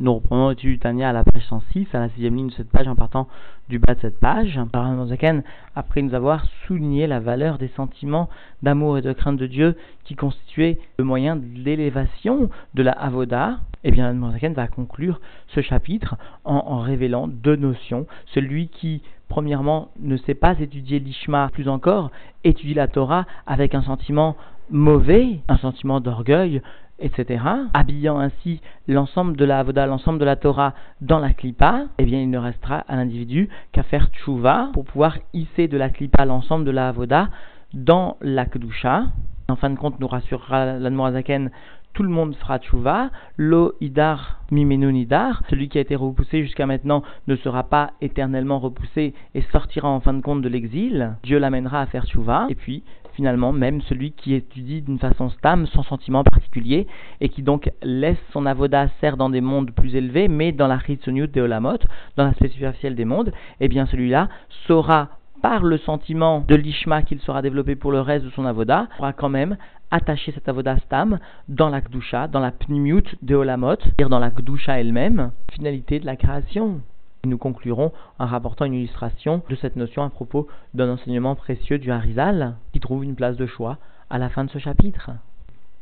Nous reprenons l'étude du Tania à la page 106, à la sixième ligne de cette page, en partant du bas de cette page. Après nous avoir souligné la valeur des sentiments d'amour et de crainte de Dieu qui constituaient le moyen de l'élévation de la Avoda, eh bien, Zaken va conclure ce chapitre en, en révélant deux notions. Celui qui premièrement, ne sait pas étudier l'Ishma, plus encore, étudie la Torah avec un sentiment mauvais, un sentiment d'orgueil, etc., habillant ainsi l'ensemble de la Avoda, l'ensemble de la Torah dans la Klippa, eh bien il ne restera à l'individu qu'à faire tchouva pour pouvoir hisser de la Klippa l'ensemble de la Avoda dans la Kedusha. En fin de compte, nous rassurera l'Admorazaken tout le monde fera tchouva, lo idar mimenun idar, celui qui a été repoussé jusqu'à maintenant ne sera pas éternellement repoussé et sortira en fin de compte de l'exil, Dieu l'amènera à faire tchouva, et puis finalement même celui qui étudie d'une façon stam, sans sentiment particulier, et qui donc laisse son avoda sert dans des mondes plus élevés, mais dans la Chitsoniut de Olamot, dans l'aspect superficiel des mondes, eh bien celui-là saura par le sentiment de l'ishma qu'il sera développé pour le reste de son avoda, pourra quand même attacher cet avoda stam dans la kdusha, dans la pnimiut de Olamot, c'est-à-dire dans la kdusha elle-même, finalité de la création. Nous conclurons en rapportant une illustration de cette notion à propos d'un enseignement précieux du Harizal qui trouve une place de choix à la fin de ce chapitre.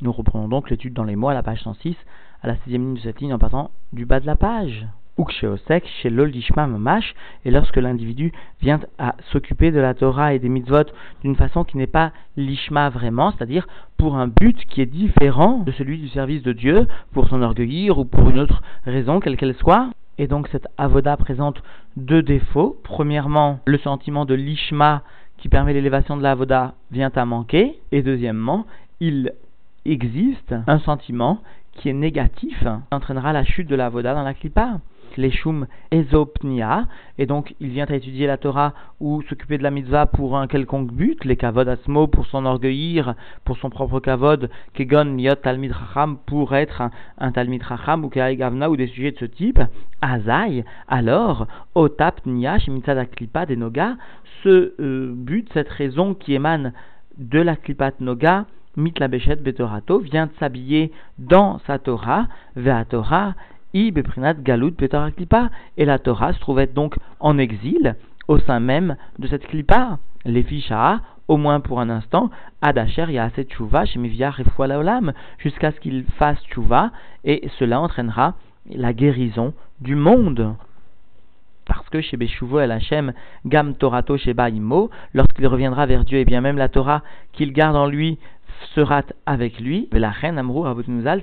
Nous reprenons donc l'étude dans les mots à la page 106, à la sixième ligne de cette ligne en partant du bas de la page. Uksheosek, chez l'Oldishma Mamash, et lorsque l'individu vient à s'occuper de la Torah et des mitzvot d'une façon qui n'est pas l'Ishma vraiment, c'est-à-dire pour un but qui est différent de celui du service de Dieu, pour s'en orgueillir ou pour une autre raison, quelle qu'elle soit, et donc cette avoda présente deux défauts. Premièrement, le sentiment de l'ishma qui permet l'élévation de la avoda vient à manquer. Et deuxièmement, il existe un sentiment qui est négatif, qui entraînera la chute de la avoda dans la clipa les Shum Ezopnia, et donc il vient à étudier la Torah ou s'occuper de la mitzvah pour un quelconque but, les Kavod Asmo pour s'enorgueillir, pour son propre Kavod, Kegon Liot Talmid Racham pour être un, Talmid Racham ou Gavna ou des sujets de ce type, Azai, alors, Otap Niash Mitzad Aklipa Noga, ce euh, but, cette raison qui émane de la Klipat Noga, Mit la Betorato, vient de s'habiller dans sa Torah, Vea Torah, I galut et la Torah se trouvait donc en exil au sein même de cette klipa. Les ficha, au moins pour un instant, Adacher assez tchouva chez et olam, jusqu'à ce qu'il fasse tchouva, et cela entraînera la guérison du monde. Parce que chez Beshuvo el Hashem, Gam Torato Sheba Imo, lorsqu'il reviendra vers Dieu, et bien même la Torah qu'il garde en lui sera avec lui. La reine Amrou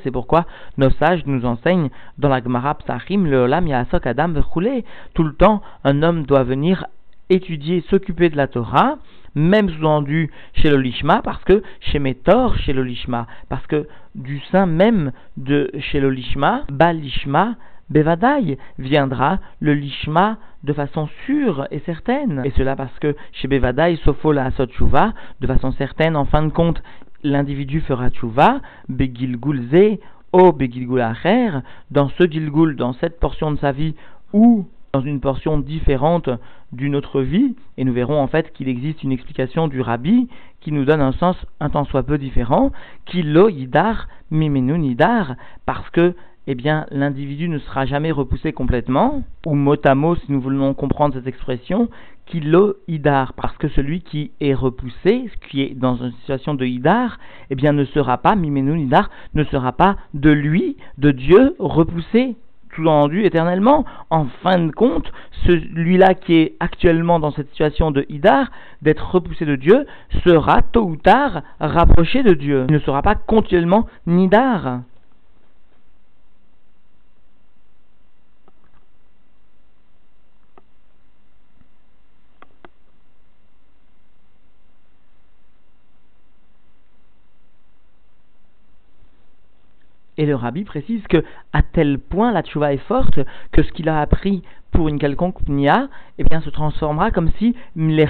c'est pourquoi nos sages nous enseignent dans la Gemara Psachim, le Olam Yasok Adam Tout le temps, un homme doit venir étudier, s'occuper de la Torah, même sous-entendu chez le Lishma, parce que chez Métor, chez le Lishma, parce que du sein même de chez le Lishma, Balishma, Bevadaï viendra le lishma de façon sûre et certaine. Et cela parce que chez Bevadaï, Sofo la de façon certaine, en fin de compte, l'individu fera tchouva, begilgulze, o begilgul acher, dans ce gilgul, dans cette portion de sa vie, ou dans une portion différente d'une autre vie, et nous verrons en fait qu'il existe une explication du rabbi qui nous donne un sens un tant soit peu différent, qui lo yidar mimenu nidar, parce que eh bien, l'individu ne sera jamais repoussé complètement, ou mot à mot, si nous voulons comprendre cette expression, kilo idar, parce que celui qui est repoussé, qui est dans une situation de idar, eh bien, ne sera pas, mimenu idar, ne sera pas de lui, de Dieu, repoussé, tout entendu éternellement. En fin de compte, celui-là qui est actuellement dans cette situation de idar, d'être repoussé de Dieu, sera tôt ou tard rapproché de Dieu. Il ne sera pas continuellement nidar. Et le rabbi précise que à tel point la tchouva est forte que ce qu'il a appris pour une quelconque nia, eh bien, se transformera comme si les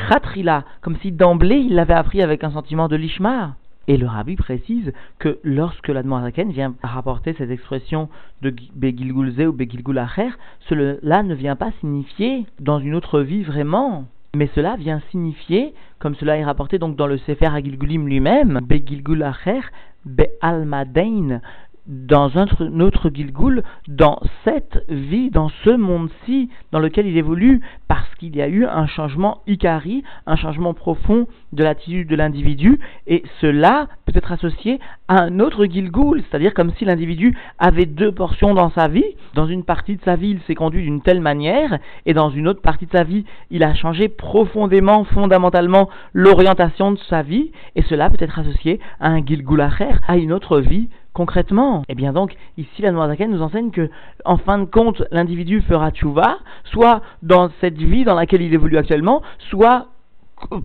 comme si d'emblée il l'avait appris avec un sentiment de lishma. Et le rabbi précise que lorsque la Zaken vient rapporter cette expression de Begilgulze ou Begilgulacher, cela ne vient pas signifier dans une autre vie vraiment. Mais cela vient signifier, comme cela est rapporté donc dans le Sefer Agilgulim lui-même, Begilgulacher, Be'almadein, dans un autre Gilgul, dans cette vie, dans ce monde-ci dans lequel il évolue, parce qu'il y a eu un changement Ikari, un changement profond de l'attitude de l'individu, et cela peut être associé à un autre Gilgul, c'est-à-dire comme si l'individu avait deux portions dans sa vie. Dans une partie de sa vie, il s'est conduit d'une telle manière, et dans une autre partie de sa vie, il a changé profondément, fondamentalement, l'orientation de sa vie, et cela peut être associé à un Acher, à une autre vie concrètement Eh bien donc, ici la Noirzaken nous enseigne que, en fin de compte, l'individu fera tchouva, soit dans cette vie dans laquelle il évolue actuellement, soit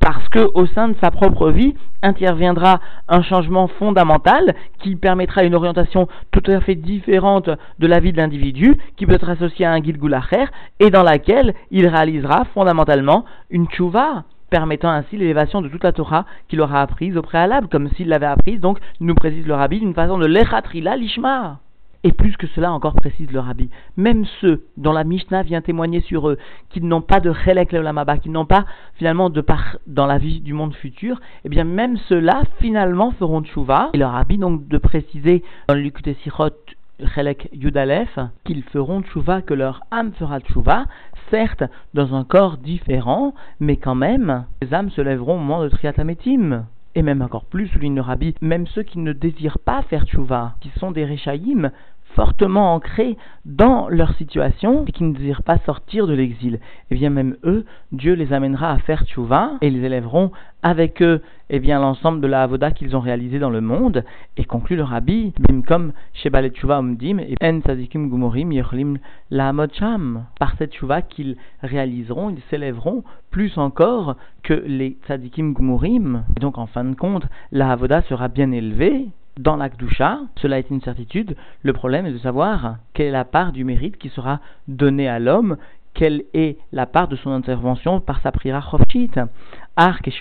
parce que au sein de sa propre vie interviendra un changement fondamental qui permettra une orientation tout à fait différente de la vie de l'individu, qui peut être associée à un guide goulacher, et dans laquelle il réalisera fondamentalement une tchouva permettant ainsi l'élévation de toute la Torah qu'il aura apprise au préalable, comme s'il l'avait apprise, donc nous précise le rabbi d'une façon de l'echatrila lishma. Et plus que cela encore précise le rabbi, même ceux dont la Mishnah vient témoigner sur eux, qui n'ont pas de chelek leolamaba, qui n'ont pas finalement de part dans la vie du monde futur, eh bien même ceux-là finalement feront tchouva. Et le rabbi donc de préciser dans le Likutei Chelek Yudalef, qu'ils feront tchouva, que leur âme fera tchouva, certes dans un corps différent, mais quand même, les âmes se lèveront au moment de Triatametim. Et même encore plus, souligne le Rabbi, même ceux qui ne désirent pas faire tchouva, qui sont des Rechaïm, fortement ancrés dans leur situation et qui ne désirent pas sortir de l'exil. Et eh bien même eux, Dieu les amènera à faire tchouva et les élèveront avec eux eh bien l'ensemble de la avoda qu'ils ont réalisé dans le monde. Et conclut le rabbi bimkom shebalet tchouva umdim et en tzadikim gumorim yerlim la par cette tchouva qu'ils réaliseront ils s'élèveront plus encore que les tzadikim gumorim. Et donc en fin de compte la avoda sera bien élevée dans l'Akdusha, cela est une certitude. Le problème est de savoir quelle est la part du mérite qui sera donnée à l'homme, quelle est la part de son intervention par sa prière chofchit. Ark et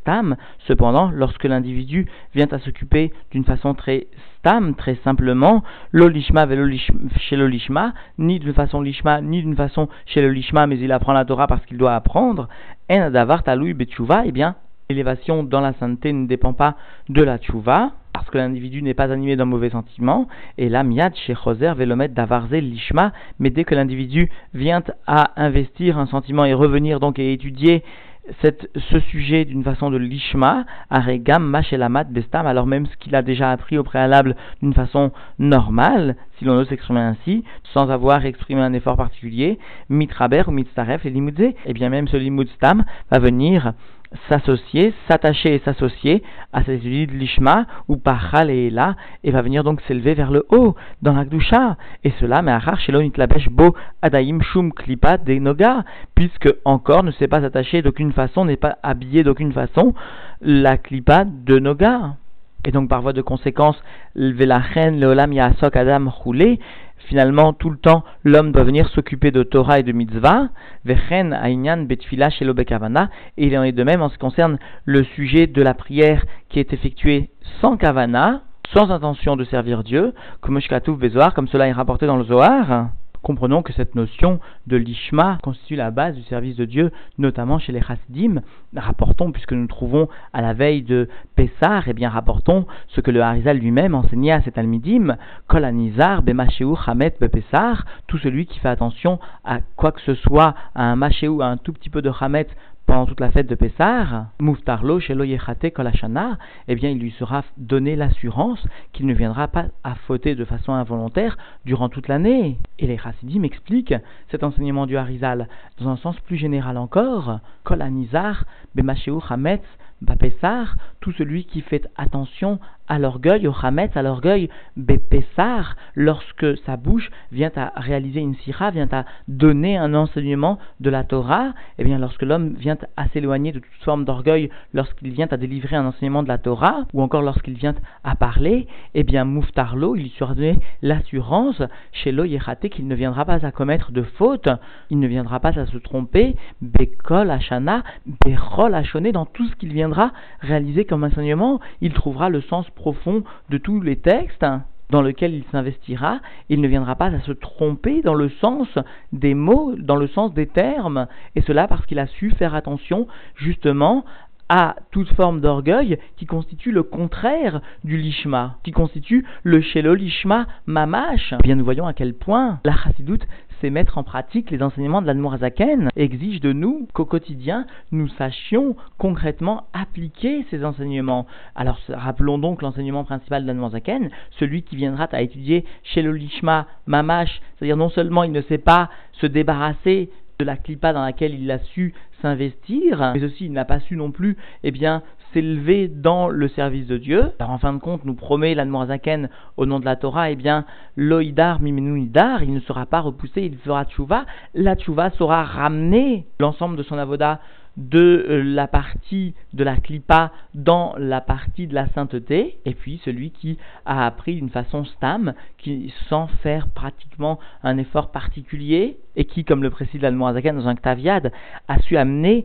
stam, cependant, lorsque l'individu vient à s'occuper d'une façon très stam, très simplement, l'olishma chez l'olishma, ni d'une façon lishma, ni d'une façon chez l'olishma, mais il apprend la Torah parce qu'il doit apprendre, en eh bien, l'élévation dans la sainteté ne dépend pas de la tchouva, parce que l'individu n'est pas animé d'un mauvais sentiment, et là, miad chez Choser velomet davarze lishma, mais dès que l'individu vient à investir un sentiment et revenir donc et étudier ce sujet d'une façon de lishma, aregam machelamat bestam, alors même ce qu'il a déjà appris au préalable d'une façon normale, si l'on ose s'exprimer ainsi, sans avoir exprimé un effort particulier, mitraber ou mitzaref et limudze, et eh bien même ce limudstam va venir s'associer, s'attacher et s'associer à cette étude de l'Ishma ou Pachal et et va venir donc s'élever vers le haut dans l'Akdusha. Et cela, mais Achar la bêche Bo Adaim Shum Klipa de Noga, puisque encore ne s'est pas attaché d'aucune façon, n'est pas habillé d'aucune façon la Klipa de Noga. Et donc par voie de conséquence, Velachen Leolam Yasok Adam Roulé, finalement, tout le temps, l'homme doit venir s'occuper de Torah et de mitzvah, vechen aïnyan betfila shelo bekavana, et il en est de même en ce qui concerne le sujet de la prière qui est effectuée sans kavana, sans intention de servir Dieu, comme comme cela est rapporté dans le Zohar. Comprenons que cette notion de l'ishma constitue la base du service de Dieu, notamment chez les chassidim. Rapportons, puisque nous trouvons à la veille de Pessah, et eh bien rapportons ce que le Harizal lui-même enseignait à cet almidim, Kol anizar bemasheu hamet bepessar, tout celui qui fait attention à quoi que ce soit, à un machéou, à un tout petit peu de hamet pendant toute la fête de Pessar, Muftarlo Shelo Yechate Kolashana, eh bien il lui sera donné l'assurance qu'il ne viendra pas à fauter de façon involontaire durant toute l'année. Et les Chassidim expliquent cet enseignement du Harizal dans un sens plus général encore, Kolanizar Hametz Bapessar, tout celui qui fait attention à l'orgueil, au Hametz, à l'orgueil, Bepessar, lorsque sa bouche vient à réaliser une sira, vient à donner un enseignement de la Torah, et eh bien lorsque l'homme vient à s'éloigner de toute forme d'orgueil, lorsqu'il vient à délivrer un enseignement de la Torah, ou encore lorsqu'il vient à parler, et eh bien Muftarlo, il lui sera donné l'assurance chez Lo qu'il ne viendra pas à commettre de faute, il ne viendra pas à se tromper, Bekol Berol dans tout ce qu'il viendra réaliser comme enseignement, il trouvera le sens profond de tous les textes dans lequel il s'investira, il ne viendra pas à se tromper dans le sens des mots, dans le sens des termes, et cela parce qu'il a su faire attention justement à toute forme d'orgueil qui constitue le contraire du lishma, qui constitue le shelo lishma mamash. Bien nous voyons à quel point la chassidoute c'est mettre en pratique les enseignements de l'Admorazaken, exige de nous qu'au quotidien, nous sachions concrètement appliquer ces enseignements. Alors rappelons donc l'enseignement principal de l'Admorazaken, celui qui viendra à étudier chez le Lishma Mamash, c'est-à-dire non seulement il ne sait pas se débarrasser de la clipa dans laquelle il a su s'investir, mais aussi il n'a pas su non plus, eh bien, s'élever dans le service de Dieu. Alors en fin de compte, nous promet l'Admorazaken au nom de la Torah, eh bien, loïdar mimenouidar, il ne sera pas repoussé, il fera tchouva. La tchouva saura ramener l'ensemble de son avoda de euh, la partie de la clipa dans la partie de la sainteté, et puis celui qui a appris d'une façon stam, qui sans faire pratiquement un effort particulier, et qui, comme le précise l'Almoazaken dans un Ktaviad, a su amener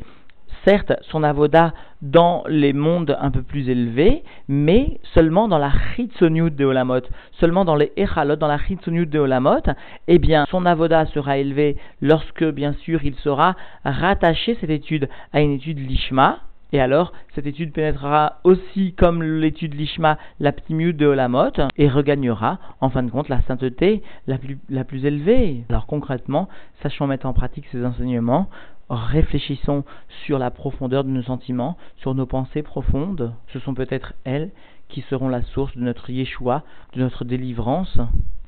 certes son avoda dans les mondes un peu plus élevés, mais seulement dans la chitsoniut de Olamot, seulement dans les echalot, dans la chitsoniut de Olamot, eh bien son avoda sera élevé lorsque bien sûr il sera rattaché cette étude à une étude lishma, et alors, cette étude pénétrera aussi comme l'étude Lishma, la ptimiut de Olamot, et regagnera, en fin de compte, la sainteté la plus, la plus élevée. Alors concrètement, sachons mettre en pratique ces enseignements, réfléchissons sur la profondeur de nos sentiments, sur nos pensées profondes. Ce sont peut-être elles qui seront la source de notre Yeshua, de notre délivrance.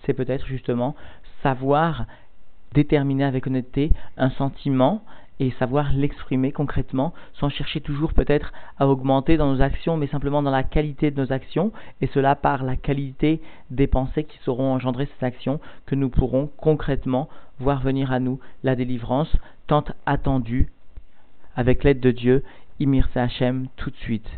C'est peut-être justement savoir déterminer avec honnêteté un sentiment et savoir l'exprimer concrètement sans chercher toujours peut-être à augmenter dans nos actions mais simplement dans la qualité de nos actions. Et cela par la qualité des pensées qui seront engendrées ces actions que nous pourrons concrètement voir venir à nous. La délivrance tant attendue avec l'aide de Dieu Imir Hachem tout de suite